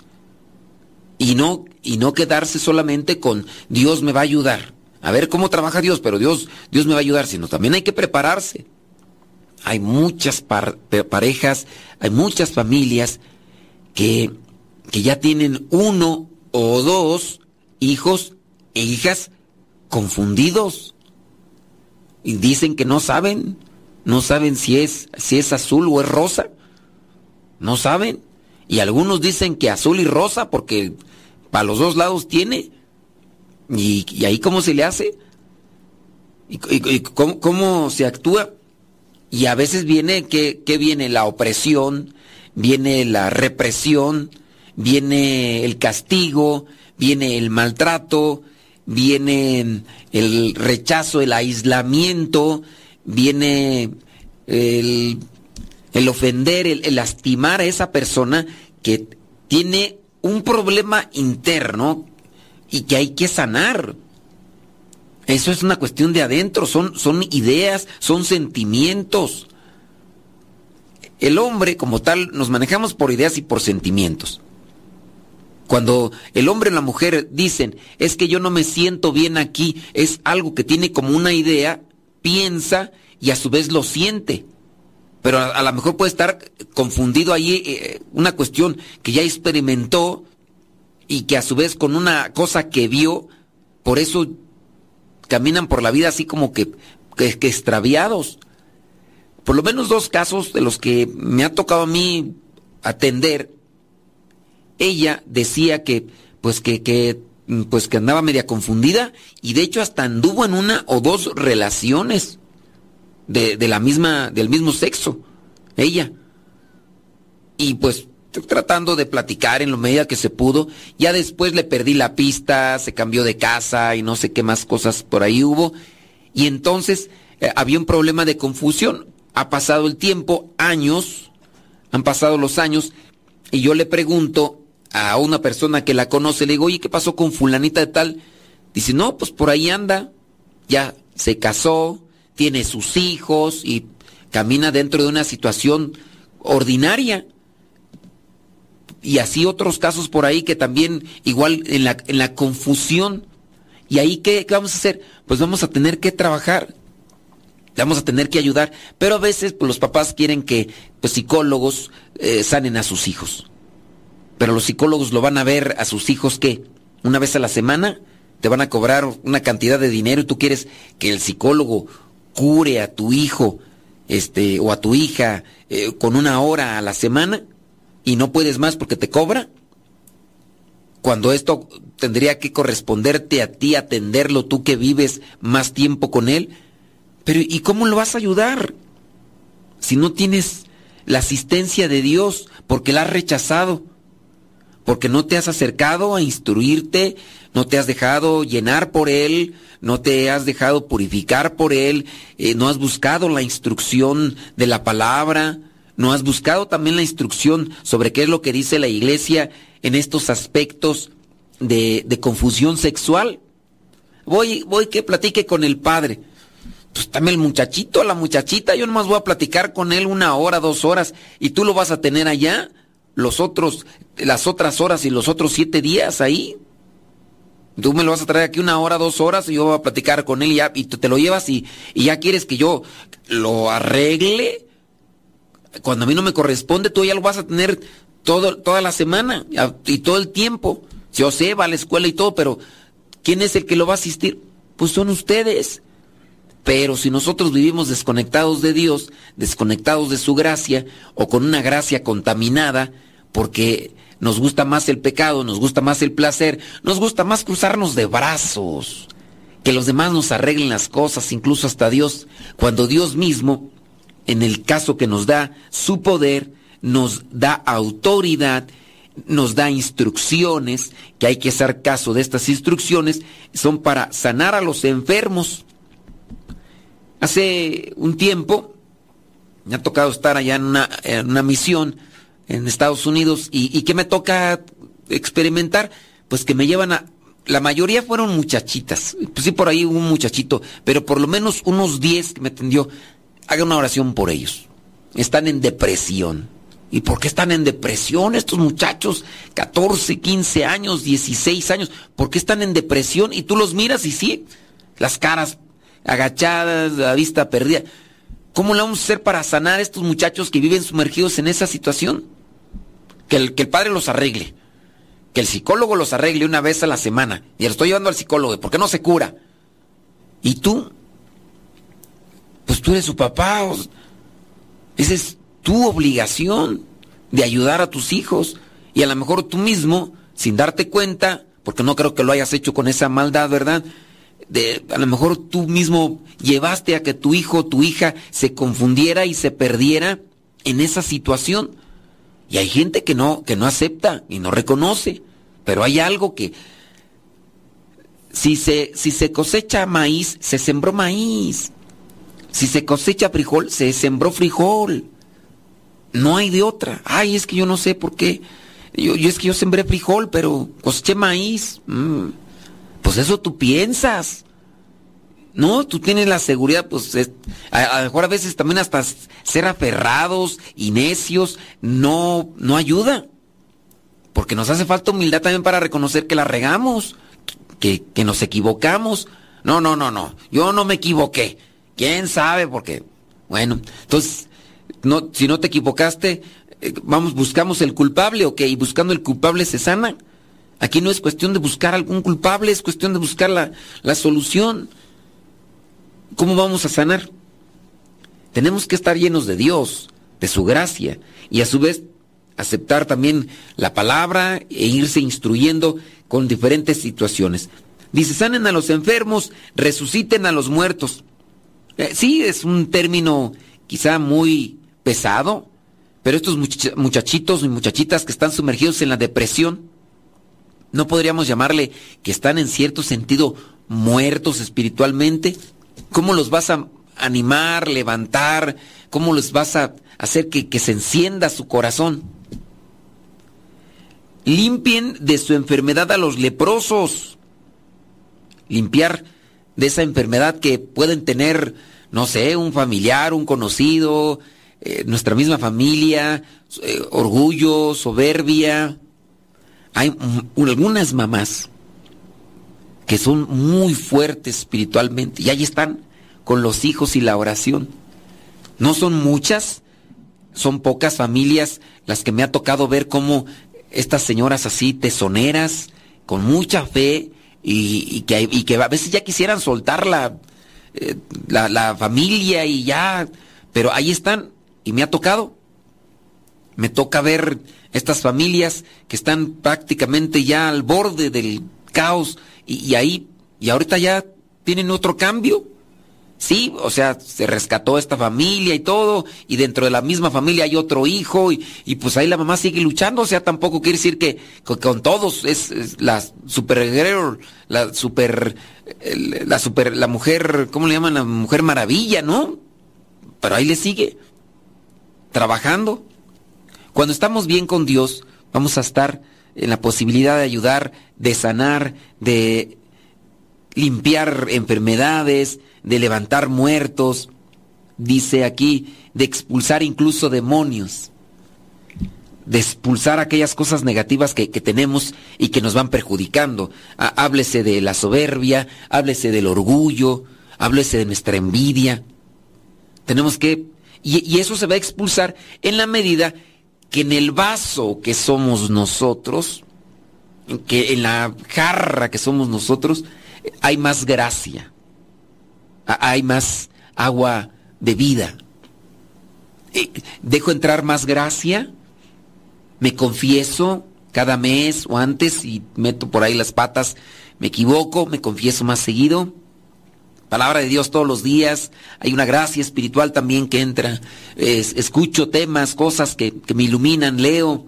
Y no, y no quedarse solamente con Dios me va a ayudar a ver cómo trabaja Dios, pero Dios, Dios me va a ayudar, sino también hay que prepararse. Hay muchas parejas, hay muchas familias que, que ya tienen uno o dos hijos e hijas confundidos. Y dicen que no saben, no saben si es, si es azul o es rosa. No saben. Y algunos dicen que azul y rosa porque para los dos lados tiene. ¿Y, ahí cómo se le hace? ¿Y, cómo, se actúa? Y a veces viene, ¿qué, viene? La opresión, viene la represión, viene el castigo, viene el maltrato, viene el rechazo, el aislamiento, viene el, ofender, el, lastimar a esa persona que tiene un problema interno y que hay que sanar. Eso es una cuestión de adentro, son, son ideas, son sentimientos. El hombre como tal nos manejamos por ideas y por sentimientos. Cuando el hombre y la mujer dicen, es que yo no me siento bien aquí, es algo que tiene como una idea, piensa y a su vez lo siente. Pero a, lo mejor puede estar confundido ahí eh, una cuestión que ya experimentó y que a su vez con una cosa que vio, por eso caminan por la vida así como que, que, extraviados. Por lo menos dos casos de los que me ha tocado a mí atender, ella decía que pues que, que pues que andaba media confundida y de hecho hasta anduvo en una o dos relaciones de, de la misma, del mismo sexo, ella. Y pues tratando de platicar en lo medida que se pudo. Ya después le perdí la pista, se cambió de casa y no sé qué más cosas por ahí hubo. Y entonces eh, había un problema de confusión. Ha pasado el tiempo, años, han pasado los años, y yo le pregunto a una persona que la conoce, le digo, oye, ¿qué pasó con fulanita de tal? Dice, no, pues por ahí anda, ya se casó, tiene sus hijos y camina dentro de una situación ordinaria y así otros casos por ahí que también igual en la, en la confusión. ¿Y ahí ¿qué, vamos a hacer? Pues vamos a tener que trabajar, vamos a tener que ayudar, pero a veces pues, los papás quieren que pues, psicólogos eh, sanen a sus hijos. Pero los psicólogos lo van a ver a sus hijos que una vez a la semana te van a cobrar una cantidad de dinero y tú quieres que el psicólogo cure a tu hijo este o a tu hija eh, con una hora a la semana y no puedes más porque te cobra. Cuando esto tendría que corresponderte a ti atenderlo tú que vives más tiempo con él. Pero ¿y cómo lo vas a ayudar si no tienes la asistencia de Dios porque la has rechazado porque no te has acercado a instruirte, no te has dejado llenar por Él, no te has dejado purificar por Él, eh, no has buscado la instrucción de la palabra, no has buscado también la instrucción sobre qué es lo que dice la iglesia en estos aspectos de, confusión sexual. Voy, voy que platique con el padre. Pues dame el muchachito, la muchachita, yo nomás voy a platicar con él una hora, dos horas, y tú lo vas a tener allá los otros, las otras horas y los otros siete días ahí. Tú me lo vas a traer aquí una hora, dos horas y yo voy a platicar con él y, ya, y te lo llevas y, y, ya quieres que yo lo arregle. Cuando a mí no me corresponde, tú ya lo vas a tener todo, toda la semana y todo el tiempo. Yo sé, va a la escuela y todo, pero ¿quién es el que lo va a asistir? Pues son ustedes. Pero si nosotros vivimos desconectados de Dios, desconectados de su gracia, o con una gracia contaminada, porque nos gusta más el pecado, nos gusta más el placer, nos gusta más cruzarnos de brazos, que los demás nos arreglen las cosas, incluso hasta Dios, cuando Dios mismo, en el caso que nos da su poder, nos da autoridad, nos da instrucciones, que hay que hacer caso de estas instrucciones, son para sanar a los enfermos Hace un tiempo me ha tocado estar allá en una, misión en Estados Unidos y, y que me toca experimentar, pues que me llevan a... La mayoría fueron muchachitas, pues sí por ahí un muchachito, pero por lo menos unos 10 que me atendió, haga una oración por ellos. Están en depresión. ¿Y por qué están en depresión estos muchachos? 14, 15 años, 16 años. ¿Por qué están en depresión? Y tú los miras y sí, las caras agachadas, la vista perdida. ¿Cómo le vamos a hacer para sanar a estos muchachos que viven sumergidos en esa situación? Que el, que el padre los arregle. Que el psicólogo los arregle una vez a la semana. Y lo estoy llevando al psicólogo. ¿Por qué no se cura? ¿Y tú? Pues tú eres su papá. Esa es tu obligación de ayudar a tus hijos. Y a lo mejor tú mismo, sin darte cuenta, porque no creo que lo hayas hecho con esa maldad, ¿verdad? A lo mejor tú mismo llevaste a que tu hijo o tu hija se confundiera y se perdiera en esa situación. Y hay gente que no, que no acepta y no reconoce. Pero hay algo que si se, si se cosecha maíz, se sembró maíz. Si se cosecha frijol, se sembró frijol. No hay de otra. Ay, es que yo no sé por qué. Yo, es que yo sembré frijol, pero coseché maíz. Mm. Pues eso tú piensas. No, tú tienes la seguridad, pues a, lo mejor a veces también hasta ser aferrados y necios no, no ayuda. Porque nos hace falta humildad también para reconocer que la regamos, que, que nos equivocamos. No, no, no, no, yo no me equivoqué. ¿Quién sabe? Porque, bueno, entonces, no, si no te equivocaste, eh, vamos, buscamos el culpable, ok, y buscando el culpable se sana. Aquí no es cuestión de buscar algún culpable, es cuestión de buscar la, solución. ¿Cómo vamos a sanar? Tenemos que estar llenos de Dios, de su gracia, y a su vez aceptar también la palabra e irse instruyendo con diferentes situaciones. Dice, sanen a los enfermos, resuciten a los muertos. Eh, sí, es un término quizá muy pesado, pero estos muchachitos y muchachitas que están sumergidos en la depresión, ¿No podríamos llamarle que están en cierto sentido muertos espiritualmente? ¿Cómo los vas a animar, levantar? ¿Cómo les vas a hacer que, que se encienda su corazón? Limpien de su enfermedad a los leprosos. Limpiar de esa enfermedad que pueden tener, no sé, un familiar, un conocido, eh, nuestra misma familia, eh, orgullo, soberbia, hay algunas mamás que son muy fuertes espiritualmente y ahí están con los hijos y la oración. No son muchas, son pocas familias las que me ha tocado ver cómo estas señoras así tesoneras, con mucha fe y, que, y que a veces ya quisieran soltar la, eh, la, la familia y ya, pero ahí están y me ha tocado. Me toca ver estas familias que están prácticamente ya al borde del caos y, ahí, y ahorita ya tienen otro cambio. Sí, o sea, se rescató esta familia y todo, y dentro de la misma familia hay otro hijo, y, pues ahí la mamá sigue luchando, o sea, tampoco quiere decir que, con, todos es, la super la super, la super, la mujer, ¿cómo le llaman? La mujer maravilla, ¿no? Pero ahí le sigue, trabajando. Cuando estamos bien con Dios, vamos a estar en la posibilidad de ayudar, de sanar, de limpiar enfermedades, de levantar muertos, dice aquí, de expulsar incluso demonios, de expulsar aquellas cosas negativas que, tenemos y que nos van perjudicando. háblese de la soberbia, háblese del orgullo, háblese de nuestra envidia. Tenemos que, y, y eso se va a expulsar en la medida que en el vaso que somos nosotros, que en la jarra que somos nosotros, hay más gracia hay más agua de vida. Dejo entrar más gracia, me confieso cada mes o antes y meto por ahí las patas, me equivoco, me confieso más seguido. Palabra de Dios todos los días, hay una gracia espiritual también que entra, escucho temas, cosas que, que me iluminan, leo,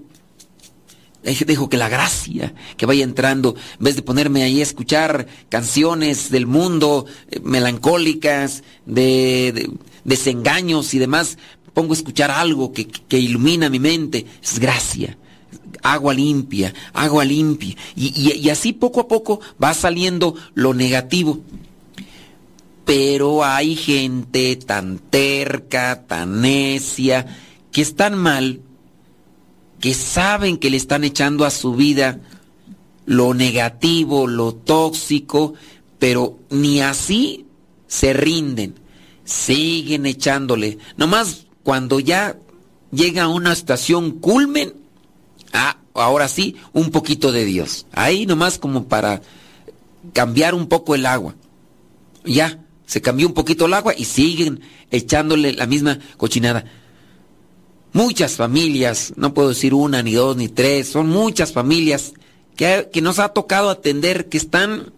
Dejo que la gracia que vaya entrando, en vez de ponerme ahí a escuchar canciones del mundo, eh, melancólicas, de, desengaños y demás, pongo a escuchar algo que, ilumina mi mente. Es gracia. Agua limpia, agua limpia. y así poco a poco va saliendo lo negativo. Pero hay gente tan terca, tan necia, que es tan mal que saben que le están echando a su vida lo negativo, lo tóxico, pero ni así se rinden, siguen echándole. Nomás cuando ya llega a una estación culmen, ah, ahora sí, un poquito de Dios. Ahí nomás como para cambiar un poco el agua. Ya, se cambió un poquito el agua y siguen echándole la misma cochinada. Muchas familias, no puedo decir una, ni dos, ni tres, son muchas familias que, nos ha tocado atender que están,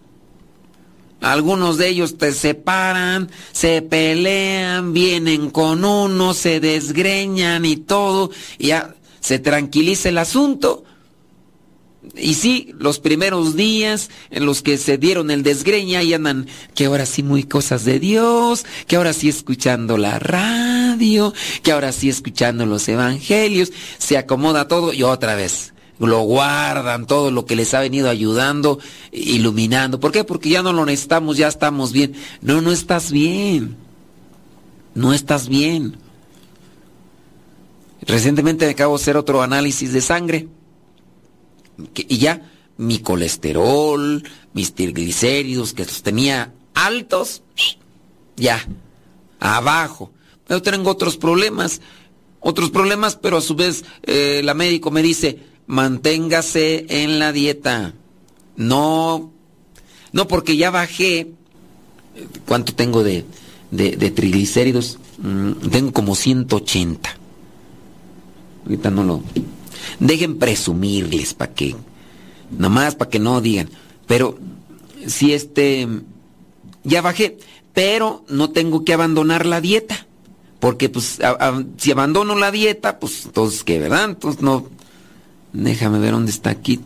algunos de ellos te separan, se pelean, vienen con uno, se desgreñan y todo, y ya se tranquiliza el asunto, y sí, los primeros días en los que se dieron el desgreña y andan, que ahora sí muy cosas de Dios, que ahora sí escuchando la radio, que ahora sí escuchando los evangelios, se acomoda todo y otra vez lo guardan, todo lo que les ha venido ayudando, iluminando. ¿Por qué? Porque ya no lo necesitamos, ya estamos bien. No, no estás bien. No estás bien. Recientemente me acabo de hacer otro análisis de sangre y ya mi colesterol, mis triglicéridos que los tenía altos, ya, abajo. Pero tengo otros problemas, otros problemas, pero a su vez eh, la médico me dice, manténgase en la dieta. No, no porque ya bajé, ¿cuánto tengo de, de, triglicéridos? Mm, tengo como 180. Ahorita no lo, Dejen presumirles para que, nomás para que no digan. Pero si este, ya bajé, pero no tengo que abandonar la dieta. Porque pues si abandono la dieta, pues entonces qué, ¿verdad? Entonces no... Déjame ver dónde está aquí.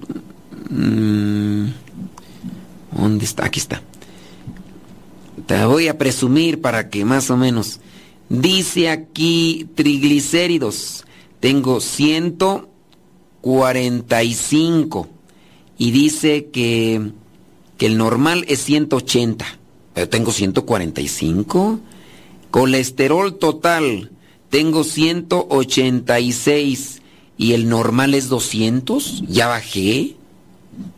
Mm, ¿Dónde está? Aquí está. Te voy a presumir para que más o menos. Dice aquí triglicéridos. Tengo ciento 45 y dice que, que el normal es 180, pero tengo 145. Colesterol total, tengo 186 y el normal es 200, ya bajé,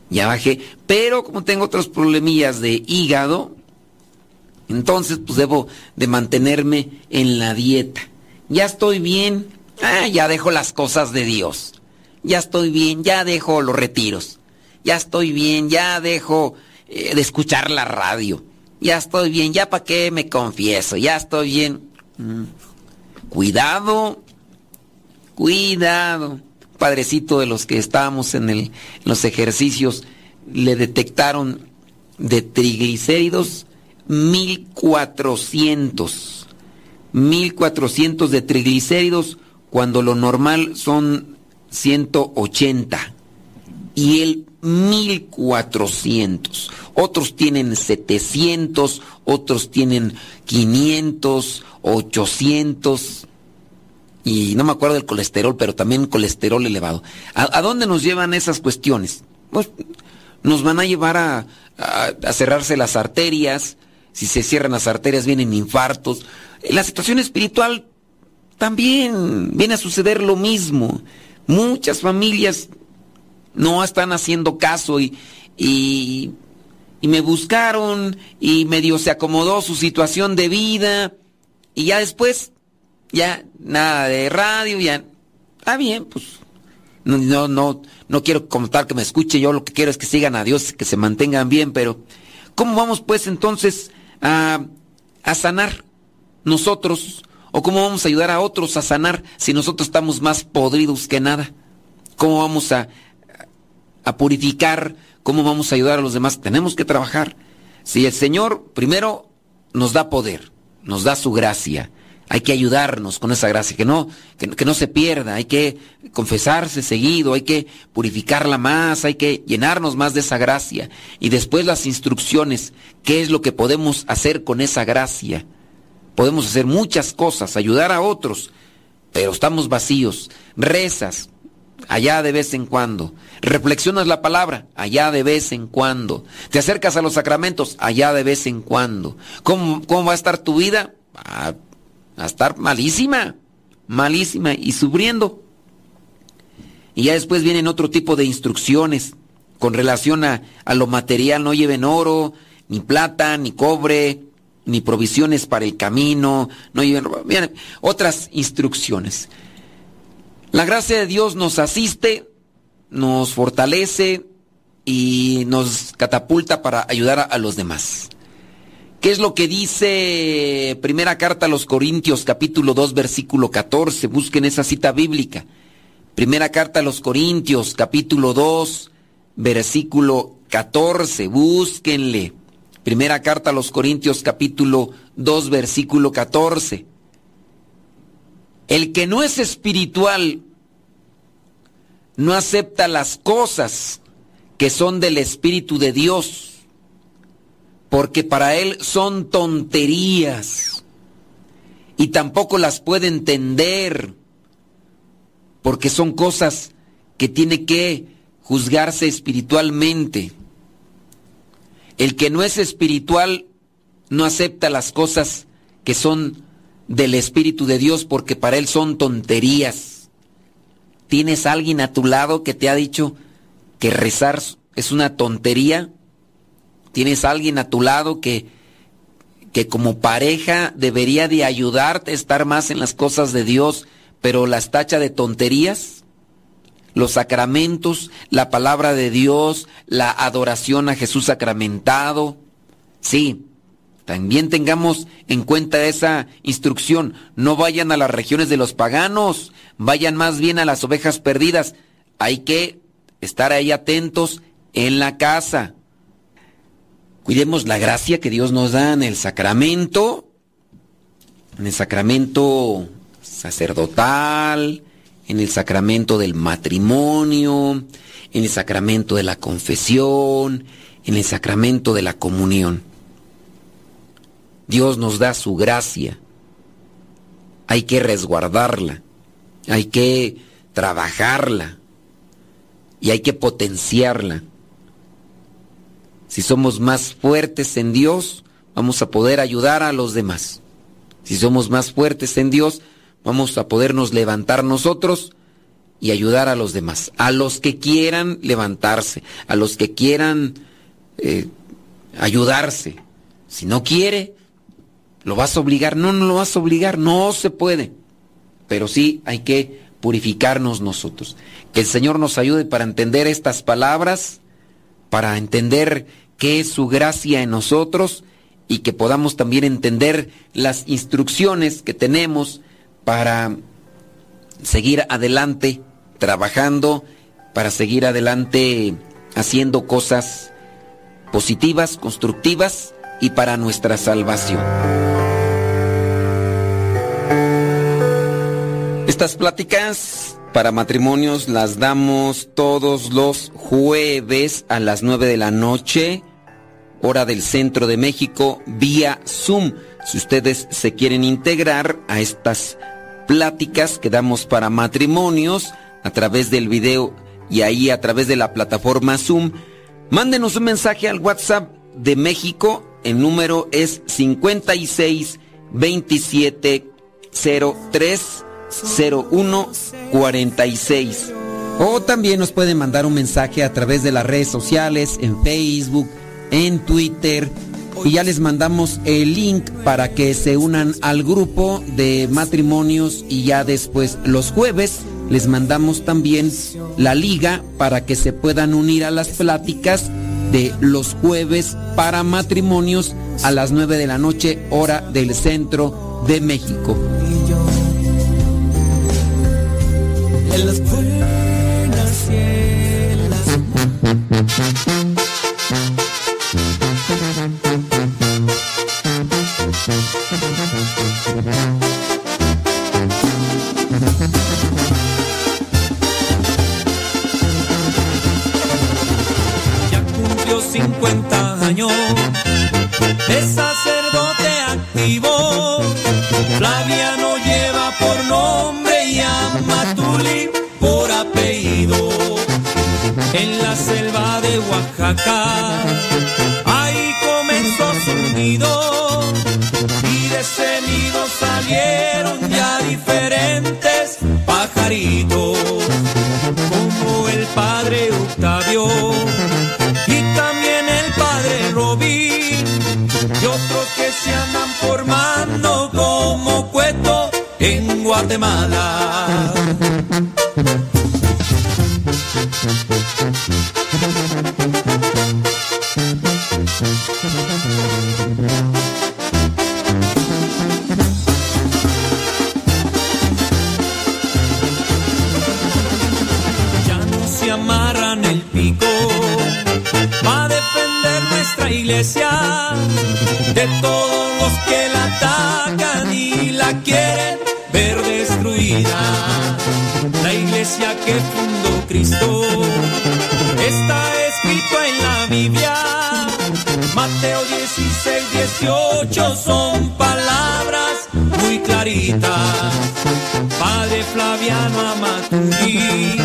ya bajé, pero como tengo otros problemillas de hígado, entonces pues debo de mantenerme en la dieta. Ya estoy bien, ah, ya dejo las cosas de Dios ya estoy bien, ya dejo los retiros, ya estoy bien, ya dejo eh, de escuchar la radio, ya estoy bien, ya para qué me confieso, ya estoy bien. Mm. Cuidado, cuidado. Padrecito de los que estábamos en, el, en los ejercicios, le detectaron de triglicéridos 1400. 1400 de triglicéridos cuando lo normal son 180. Y el 1400. Otros tienen 700, otros tienen 500, 800. Y no me acuerdo del colesterol, pero también colesterol elevado. ¿A, dónde nos llevan esas cuestiones? Pues nos van a llevar a, a cerrarse las arterias. Si se cierran las arterias vienen infartos. La situación espiritual también viene a suceder lo mismo. Muchas familias no están haciendo caso y, y, me buscaron y medio se acomodó su situación de vida y ya después, ya nada de radio, ya, ah bien, pues no, no, no, no quiero contar que me escuche, yo lo que quiero es que sigan a Dios, que se mantengan bien, pero ¿cómo vamos pues entonces a, a sanar nosotros? ¿O cómo vamos a ayudar a otros a sanar si nosotros estamos más podridos que nada? ¿Cómo vamos a, a purificar? ¿Cómo vamos a ayudar a los demás? Tenemos que trabajar. Si el Señor primero nos da poder, nos da su gracia, hay que ayudarnos con esa gracia, que no, que, no se pierda, hay que confesarse seguido, hay que purificarla más, hay que llenarnos más de esa gracia. Y después las instrucciones, ¿qué es lo que podemos hacer con esa gracia? Podemos hacer muchas cosas, ayudar a otros, pero estamos vacíos. Rezas, allá de vez en cuando. Reflexionas la palabra, allá de vez en cuando. Te acercas a los sacramentos, allá de vez en cuando. ¿Cómo, cómo va a estar tu vida? Va a estar malísima, malísima y sufriendo. Y ya después vienen otro tipo de instrucciones con relación a, a lo material. No lleven oro, ni plata, ni cobre, ni provisiones para el camino, otras instrucciones. La gracia de Dios nos asiste, nos fortalece y nos catapulta para ayudar a, a los demás. ¿Qué es lo que dice primera carta a los Corintios capítulo 2 versículo 14? Busquen esa cita bíblica. Primera carta a los Corintios capítulo 2 versículo 14. Búsquenle. Primera carta a los Corintios capítulo 2 versículo 14. El que no es espiritual no acepta las cosas que son del Espíritu de Dios, porque para él son tonterías y tampoco las puede entender, porque son cosas que tiene que juzgarse espiritualmente. El que no es espiritual no acepta las cosas que son del Espíritu de Dios porque para él son tonterías. ¿Tienes alguien a tu lado que te ha dicho que rezar es una tontería? ¿Tienes alguien a tu lado que, que como pareja debería de ayudarte a estar más en las cosas de Dios, pero las tacha de tonterías? Los sacramentos, la palabra de Dios, la adoración a Jesús sacramentado. Sí, también tengamos en cuenta esa instrucción. No vayan a las regiones de los paganos, vayan más bien a las ovejas perdidas. Hay que estar ahí atentos en la casa. Cuidemos la gracia que Dios nos da en el sacramento, en el sacramento sacerdotal, en el sacramento del matrimonio, en el sacramento de la confesión, en el sacramento de la comunión. Dios nos da su gracia. Hay que resguardarla, hay que trabajarla y hay que potenciarla. Si somos más fuertes en Dios, vamos a poder ayudar a los demás. Si somos más fuertes en Dios, vamos a podernos levantar nosotros y ayudar a los demás, a los que quieran levantarse, a los que quieran eh, ayudarse. Si no quiere, ¿lo vas a obligar? No, no lo vas a obligar, no se puede. Pero sí hay que purificarnos nosotros. Que el Señor nos ayude para entender estas palabras, para entender qué es su gracia en nosotros y que podamos también entender las instrucciones que tenemos para seguir adelante trabajando, para seguir adelante haciendo cosas positivas, constructivas y para nuestra salvación. Estas pláticas para matrimonios las damos todos los jueves a las 9 de la noche, hora del centro de México, vía Zoom. Si ustedes se quieren integrar a estas pláticas que damos para matrimonios a través del video y ahí a través de la plataforma Zoom, mándenos un mensaje al WhatsApp de México. El número es 56 27 03 0146. O también nos pueden mandar un mensaje a través de las redes sociales, en Facebook, en Twitter. Y ya les mandamos el link para que se unan al grupo de matrimonios y ya después los jueves les mandamos también la liga para que se puedan unir a las pláticas de los jueves para matrimonios a las 9 de la noche hora del centro de México. Ya cumplió 50 años de sacerdote activo. Flaviano lleva por nombre y Amatuli por apellido. En la selva de Oaxaca, ahí comenzó su nido. Y de nido salieron ya diferentes pajaritos, como el padre Octavio y también el padre Robín y otros que se andan formando como cueto en Guatemala. De todos los que la atacan y la quieren ver destruida. La iglesia que fundó Cristo está escrito en la Biblia. Mateo 16, 18 son palabras muy claritas. Padre Flaviano Amaturi,